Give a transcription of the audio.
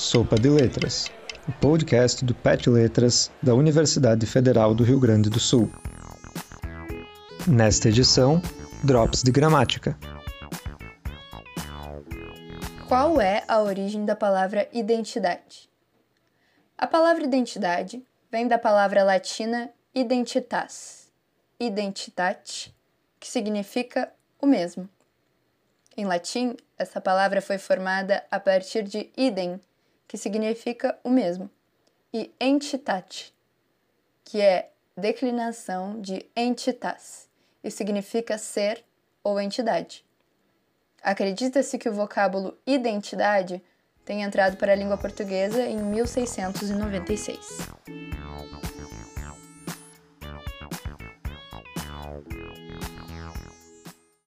Sopa de Letras, o podcast do PET Letras da Universidade Federal do Rio Grande do Sul. Nesta edição, Drops de Gramática. Qual é a origem da palavra identidade? A palavra identidade vem da palavra latina identitas, identitate, que significa o mesmo. Em latim, essa palavra foi formada a partir de idem, que significa o mesmo, e entitate, que é declinação de entitas e significa ser ou entidade. Acredita-se que o vocábulo identidade tenha entrado para a língua portuguesa em 1696.